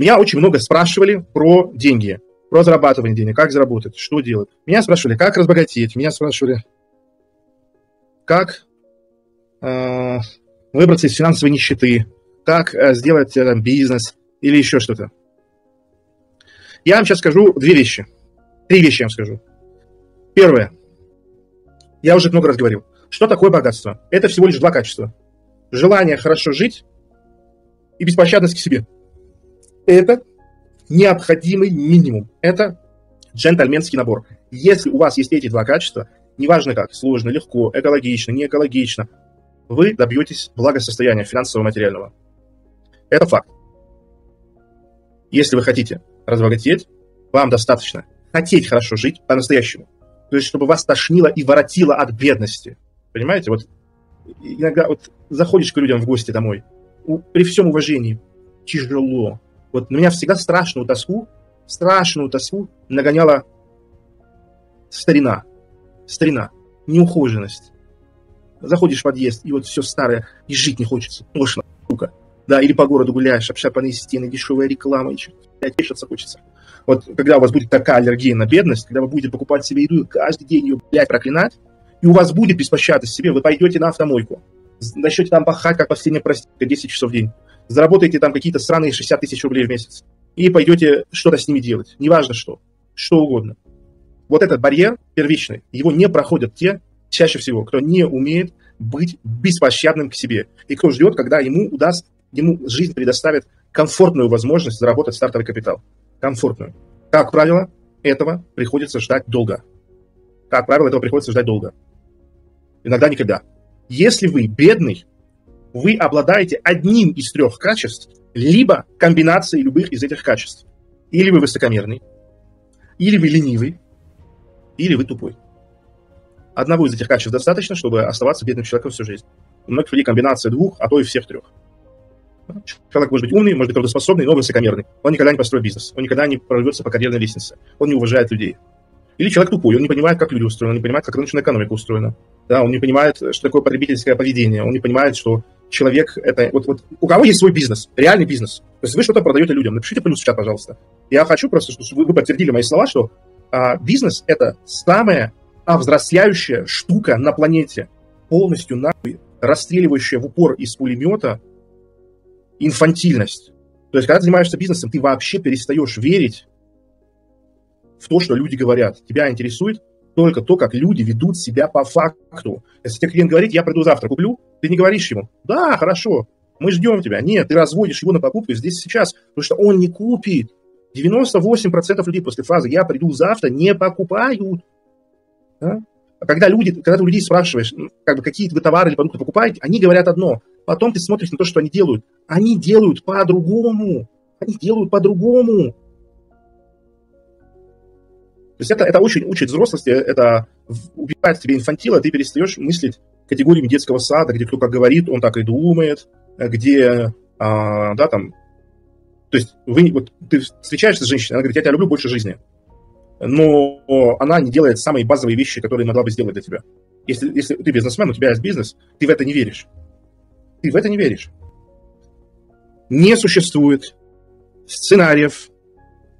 Меня очень много спрашивали про деньги, про зарабатывание денег, как заработать, что делать. Меня спрашивали, как разбогатеть, меня спрашивали, как э, выбраться из финансовой нищеты, как э, сделать э, бизнес или еще что-то. Я вам сейчас скажу две вещи. Три вещи я вам скажу. Первое. Я уже много раз говорил. Что такое богатство? Это всего лишь два качества. Желание хорошо жить и беспощадность к себе. Это необходимый минимум. Это джентльменский набор. Если у вас есть эти два качества, неважно как, сложно, легко, экологично, не экологично, вы добьетесь благосостояния финансового, материального. Это факт. Если вы хотите разбогатеть, вам достаточно хотеть хорошо жить по-настоящему. То есть, чтобы вас тошнило и воротило от бедности. Понимаете? Вот иногда вот заходишь к людям в гости домой, при всем уважении, тяжело. Вот на меня всегда страшную тоску, страшную тоску нагоняла старина. Старина, неухоженность. Заходишь в подъезд, и вот все старое, и жить не хочется. Тошно, сука. Да, или по городу гуляешь, обшарпанные стены, дешевая реклама, и что тешиться хочется. Вот когда у вас будет такая аллергия на бедность, когда вы будете покупать себе еду каждый день ее, блядь, проклинать, и у вас будет беспощадность себе, вы пойдете на автомойку, начнете там пахать, как последняя проститутка, 10 часов в день, заработаете там какие-то странные 60 тысяч рублей в месяц, и пойдете что-то с ними делать, неважно что, что угодно. Вот этот барьер первичный, его не проходят те, чаще всего, кто не умеет быть беспощадным к себе, и кто ждет, когда ему удаст, ему жизнь предоставит комфортную возможность заработать стартовый капитал. Комфортную. Как правило, этого приходится ждать долго. Как правило, этого приходится ждать долго. Иногда никогда. Если вы бедный, вы обладаете одним из трех качеств, либо комбинацией любых из этих качеств. Или вы высокомерный, или вы ленивый, или вы тупой. Одного из этих качеств достаточно, чтобы оставаться бедным человеком всю жизнь. У многих людей комбинация двух, а то и всех трех. Человек может быть умный, может быть трудоспособный, но высокомерный. Он никогда не построит бизнес, он никогда не прорвется по карьерной лестнице, он не уважает людей. Или человек тупой, он не понимает, как люди устроены, он не понимает, как рыночная экономика устроена. Да, он не понимает, что такое потребительское поведение, он не понимает, что человек это... Вот, вот у кого есть свой бизнес, реальный бизнес, то есть вы что-то продаете людям, напишите плюс в чат, пожалуйста. Я хочу просто, чтобы вы, подтвердили мои слова, что а, бизнес – это самая взрастающая штука на планете, полностью нахуй расстреливающая в упор из пулемета инфантильность. То есть, когда ты занимаешься бизнесом, ты вообще перестаешь верить в то, что люди говорят. Тебя интересует только то, как люди ведут себя по факту. Если тебе клиент говорит, я приду завтра, куплю, ты не говоришь ему, да, хорошо, мы ждем тебя. Нет, ты разводишь его на покупку здесь сейчас, потому что он не купит. 98% людей после фразы «я приду завтра» не покупают. Да? А когда, люди, когда ты у людей спрашиваешь, как бы, какие вы товары или продукты покупаете, они говорят одно. Потом ты смотришь на то, что они делают. Они делают по-другому. Они делают по-другому. То есть это, это очень учит взрослости, это убивает в тебе инфантила, ты перестаешь мыслить категориями детского сада, где кто как говорит, он так и думает, где, а, да, там, то есть вы, вот, ты встречаешься с женщиной, она говорит, я тебя люблю больше жизни но она не делает самые базовые вещи, которые могла бы сделать для тебя. Если, если ты бизнесмен, у тебя есть бизнес, ты в это не веришь. Ты в это не веришь. Не существует сценариев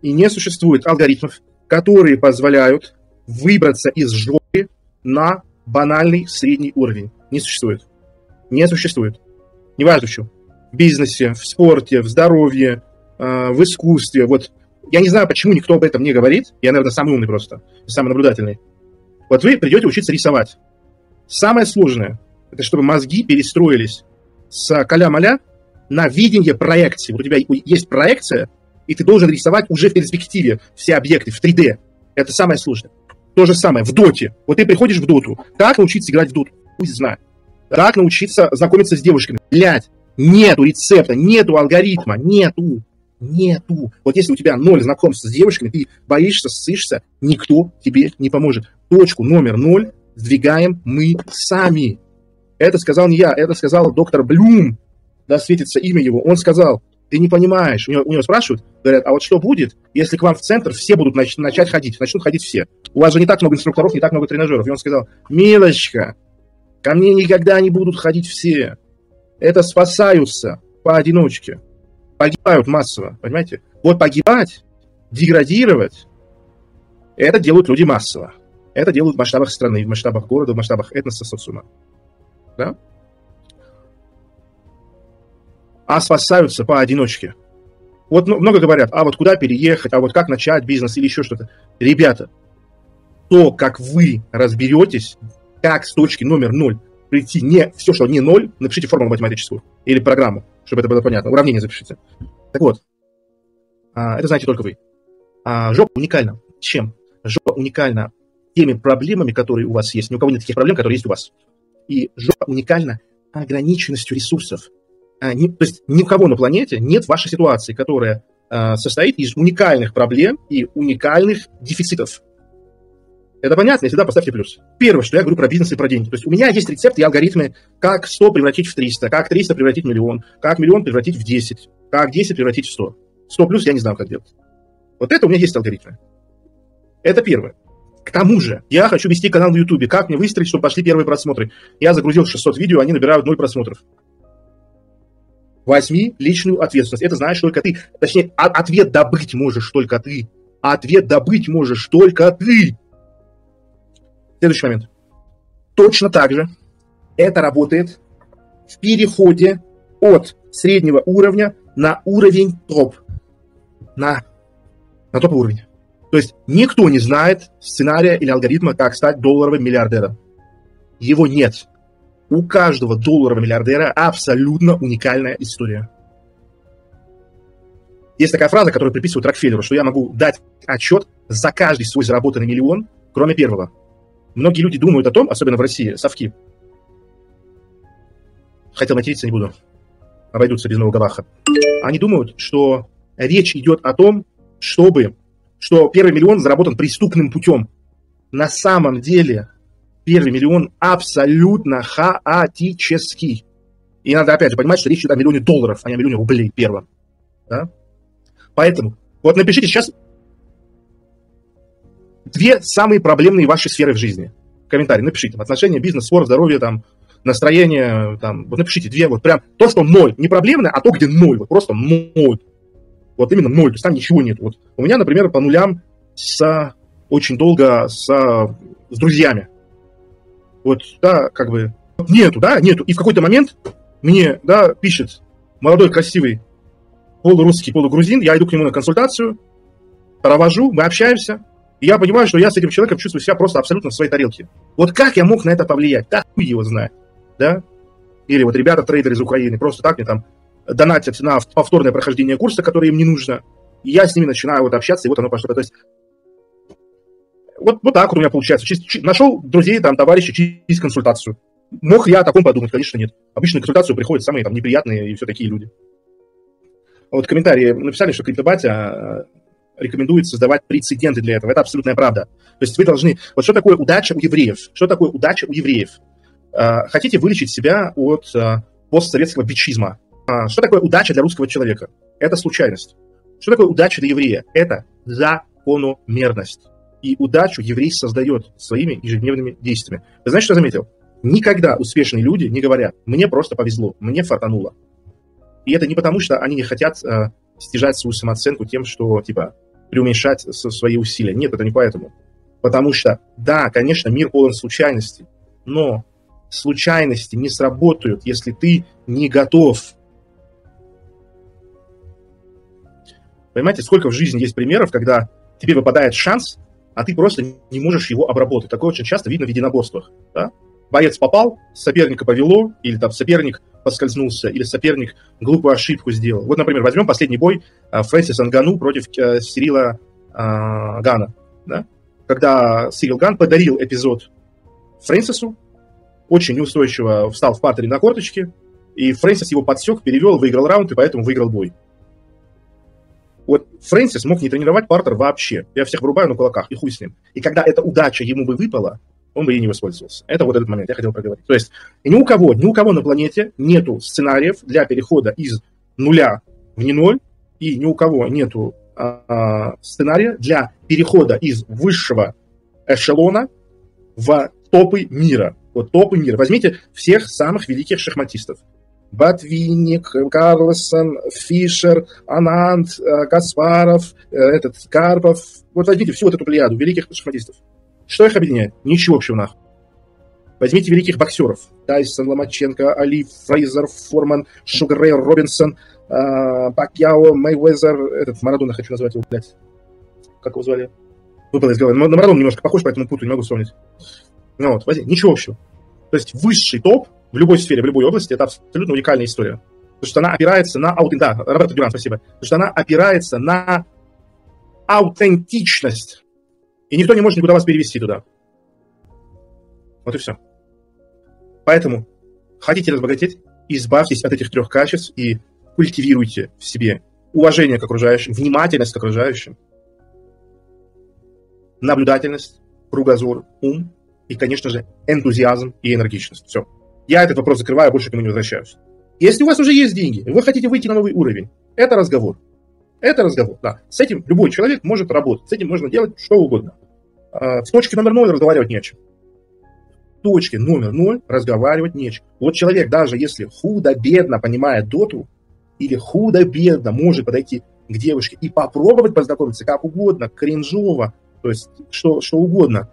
и не существует алгоритмов, которые позволяют выбраться из жопы на банальный средний уровень. Не существует. Не существует. Неважно в чем. В бизнесе, в спорте, в здоровье, э, в искусстве. Вот я не знаю, почему никто об этом не говорит. Я, наверное, самый умный просто, самый наблюдательный. Вот вы придете учиться рисовать. Самое сложное – это чтобы мозги перестроились с каля-маля на видение проекции. Вот у тебя есть проекция, и ты должен рисовать уже в перспективе все объекты в 3D. Это самое сложное. То же самое в доте. Вот ты приходишь в доту. Как научиться играть в доту? Пусть знает. Как научиться знакомиться с девушками? Блять, нету рецепта, нету алгоритма, нету. Нету. Вот если у тебя ноль знакомств с девушками, ты боишься, ссышься, никто тебе не поможет. Точку номер ноль сдвигаем мы сами. Это сказал не я, это сказал доктор Блюм. Да, светится имя его. Он сказал, ты не понимаешь. У него, у него спрашивают, говорят, а вот что будет, если к вам в центр все будут нач- начать ходить, начнут ходить все? У вас же не так много инструкторов, не так много тренажеров. И он сказал, милочка, ко мне никогда не будут ходить все. Это спасаются поодиночке. погибают массово, понимаете? Вот погибать, деградировать, это делают люди массово. Это делают в масштабах страны, в масштабах города, в масштабах этноса, социума. Да? А спасаются поодиночке. Вот ну, много говорят, а вот куда переехать, а вот как начать бизнес или еще что-то. Ребята, то, как вы разберетесь, как с точки номер ноль прийти не все, что не ноль, напишите формулу математическую или программу, чтобы это было понятно. Уравнение запишите. Так вот, а, это знаете только вы. А жопа уникальна. Чем? Жопа уникальна теми проблемами, которые у вас есть. Ни у кого нет таких проблем, которые есть у вас. И жопа уникальна ограниченностью ресурсов. А, не, то есть ни у кого на планете нет вашей ситуации, которая а, состоит из уникальных проблем и уникальных дефицитов. Это понятно, если да, поставьте плюс. Первое, что я говорю про бизнес и про деньги. То есть у меня есть рецепты и алгоритмы, как 100 превратить в 300, как 300 превратить в миллион, как миллион превратить в 10, как 10 превратить в 100. 100 плюс я не знаю, как делать. Вот это у меня есть алгоритмы. Это первое. К тому же, я хочу вести канал в Ютубе. Как мне выстроить, чтобы пошли первые просмотры? Я загрузил 600 видео, они набирают 0 просмотров. Возьми личную ответственность. Это знаешь только ты. Точнее, ответ добыть можешь только ты. Ответ добыть можешь только ты. Следующий момент. Точно так же это работает в переходе от среднего уровня на уровень топ. На, на топ уровень. То есть никто не знает сценария или алгоритма, как стать долларовым миллиардером. Его нет. У каждого долларового миллиардера абсолютно уникальная история. Есть такая фраза, которую приписывают Рокфеллеру, что я могу дать отчет за каждый свой заработанный миллион, кроме первого. Многие люди думают о том, особенно в России, совки. Хотел материться, не буду. Обойдутся без нового гаваха. Они думают, что речь идет о том, чтобы, что первый миллион заработан преступным путем. На самом деле первый миллион абсолютно хаотический. И надо опять же понимать, что речь идет о миллионе долларов, а не о миллионе рублей первым. Да? Поэтому, вот напишите сейчас две самые проблемные ваши сферы в жизни. Комментарий напишите. Отношения, бизнес, спорт, здоровье, там, настроение, там, вот напишите две, вот прям то, что ноль, не проблемное, а то, где ноль, вот просто ноль. Вот именно ноль, то есть там ничего нет. Вот у меня, например, по нулям с очень долго с, с друзьями. Вот, да, как бы, нету, да, нету. И в какой-то момент мне, да, пишет молодой, красивый, полурусский, полугрузин, я иду к нему на консультацию, провожу, мы общаемся, и я понимаю, что я с этим человеком чувствую себя просто абсолютно в своей тарелке. Вот как я мог на это повлиять? Да хуй его знает, да? Или вот ребята-трейдеры из Украины просто так мне там донатят на повторное прохождение курса, которое им не нужно. И я с ними начинаю вот общаться, и вот оно пошло. То есть вот, вот так вот у меня получается. Через, нашел друзей, там, товарищей через консультацию. Мог я о таком подумать? Конечно, нет. Обычно на консультацию приходят самые там неприятные и все такие люди. Вот комментарии написали, что криптобатя рекомендует создавать прецеденты для этого. Это абсолютная правда. То есть вы должны... Вот что такое удача у евреев? Что такое удача у евреев? А, хотите вылечить себя от а, постсоветского бичизма? А, что такое удача для русского человека? Это случайность. Что такое удача для еврея? Это закономерность. И удачу еврей создает своими ежедневными действиями. Ты знаешь, что я заметил? Никогда успешные люди не говорят, мне просто повезло, мне фартануло. И это не потому, что они не хотят э, стяжать свою самооценку тем, что, типа, преуменьшать свои усилия. Нет, это не поэтому. Потому что, да, конечно, мир полон случайностей, но случайности не сработают, если ты не готов. Понимаете, сколько в жизни есть примеров, когда тебе выпадает шанс, а ты просто не можешь его обработать. Такое очень часто видно в единоборствах. Да? Боец попал, соперника повело, или там соперник поскользнулся, или соперник глупую ошибку сделал. Вот, например, возьмем последний бой а, Фрэнсиса Нгану против э, Сирила а, Гана. Да? Когда Сирил Ган подарил эпизод Фрэнсису, очень неустойчиво встал в партере на корточки, и Фрэнсис его подсек, перевел, выиграл раунд, и поэтому выиграл бой. Вот Фрэнсис мог не тренировать партер вообще. Я всех вырубаю на кулаках, и хуй с ним. И когда эта удача ему бы выпала, он бы ей не воспользовался. Это вот этот момент, я хотел проговорить. То есть ни у кого, ни у кого на планете нету сценариев для перехода из нуля в не ноль, и ни у кого нету а, сценария для перехода из высшего эшелона в топы мира. Вот топы мира. Возьмите всех самых великих шахматистов. Ботвинник, Карлсон, Фишер, Анант, э, Каспаров, э, этот, Карпов. Вот возьмите всю вот эту плеяду великих шахматистов. Что их объединяет? Ничего общего нахуй. Возьмите великих боксеров. Тайсон, Ломаченко, Али, Фрейзер, Форман, Шугаррей, Робинсон, э, Пакьяо, Мейвезер, этот, Марадона хочу назвать его, блядь. Как его звали? Выпало из головы. На Марадона немножко похож, поэтому путаю, не могу вспомнить. Ну вот, возьми, ничего общего. То есть высший топ в любой сфере, в любой области, это абсолютно уникальная история. Потому что она опирается на. Да, Роберто Дюран, спасибо. Потому что она опирается на аутентичность. И никто не может никуда вас перевести туда. Вот и все. Поэтому хотите разбогатеть, избавьтесь от этих трех качеств и культивируйте в себе уважение к окружающим, внимательность к окружающим, наблюдательность, кругозор, ум и, конечно же, энтузиазм и энергичность. Все. Я этот вопрос закрываю, больше к нему не возвращаюсь. Если у вас уже есть деньги, вы хотите выйти на новый уровень, это разговор. Это разговор, да. С этим любой человек может работать, с этим можно делать что угодно. А, с точки номер ноль разговаривать не о чем. Номер ноль разговаривать не. Вот человек, даже если худо-бедно понимает доту, или худо-бедно может подойти к девушке и попробовать познакомиться как угодно, кринжово, то есть что, что угодно,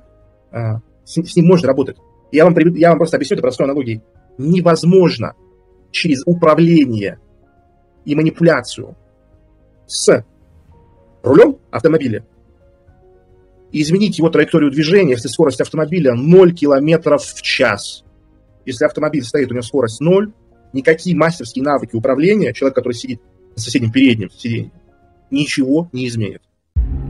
а, с ним можно работать. Я вам, я вам просто объясню это простой аналогией. Невозможно через управление и манипуляцию с рулем автомобиля изменить его траекторию движения, если скорость автомобиля 0 км в час. Если автомобиль стоит, у него скорость 0, никакие мастерские навыки управления, человек, который сидит на соседнем переднем сиденье, ничего не изменит.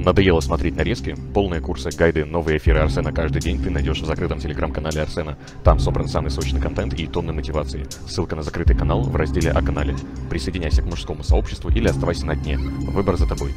Надоело смотреть нарезки? Полные курсы, гайды, новые эфиры Арсена каждый день ты найдешь в закрытом телеграм-канале Арсена. Там собран самый сочный контент и тонны мотивации. Ссылка на закрытый канал в разделе о канале. Присоединяйся к мужскому сообществу или оставайся на дне. Выбор за тобой.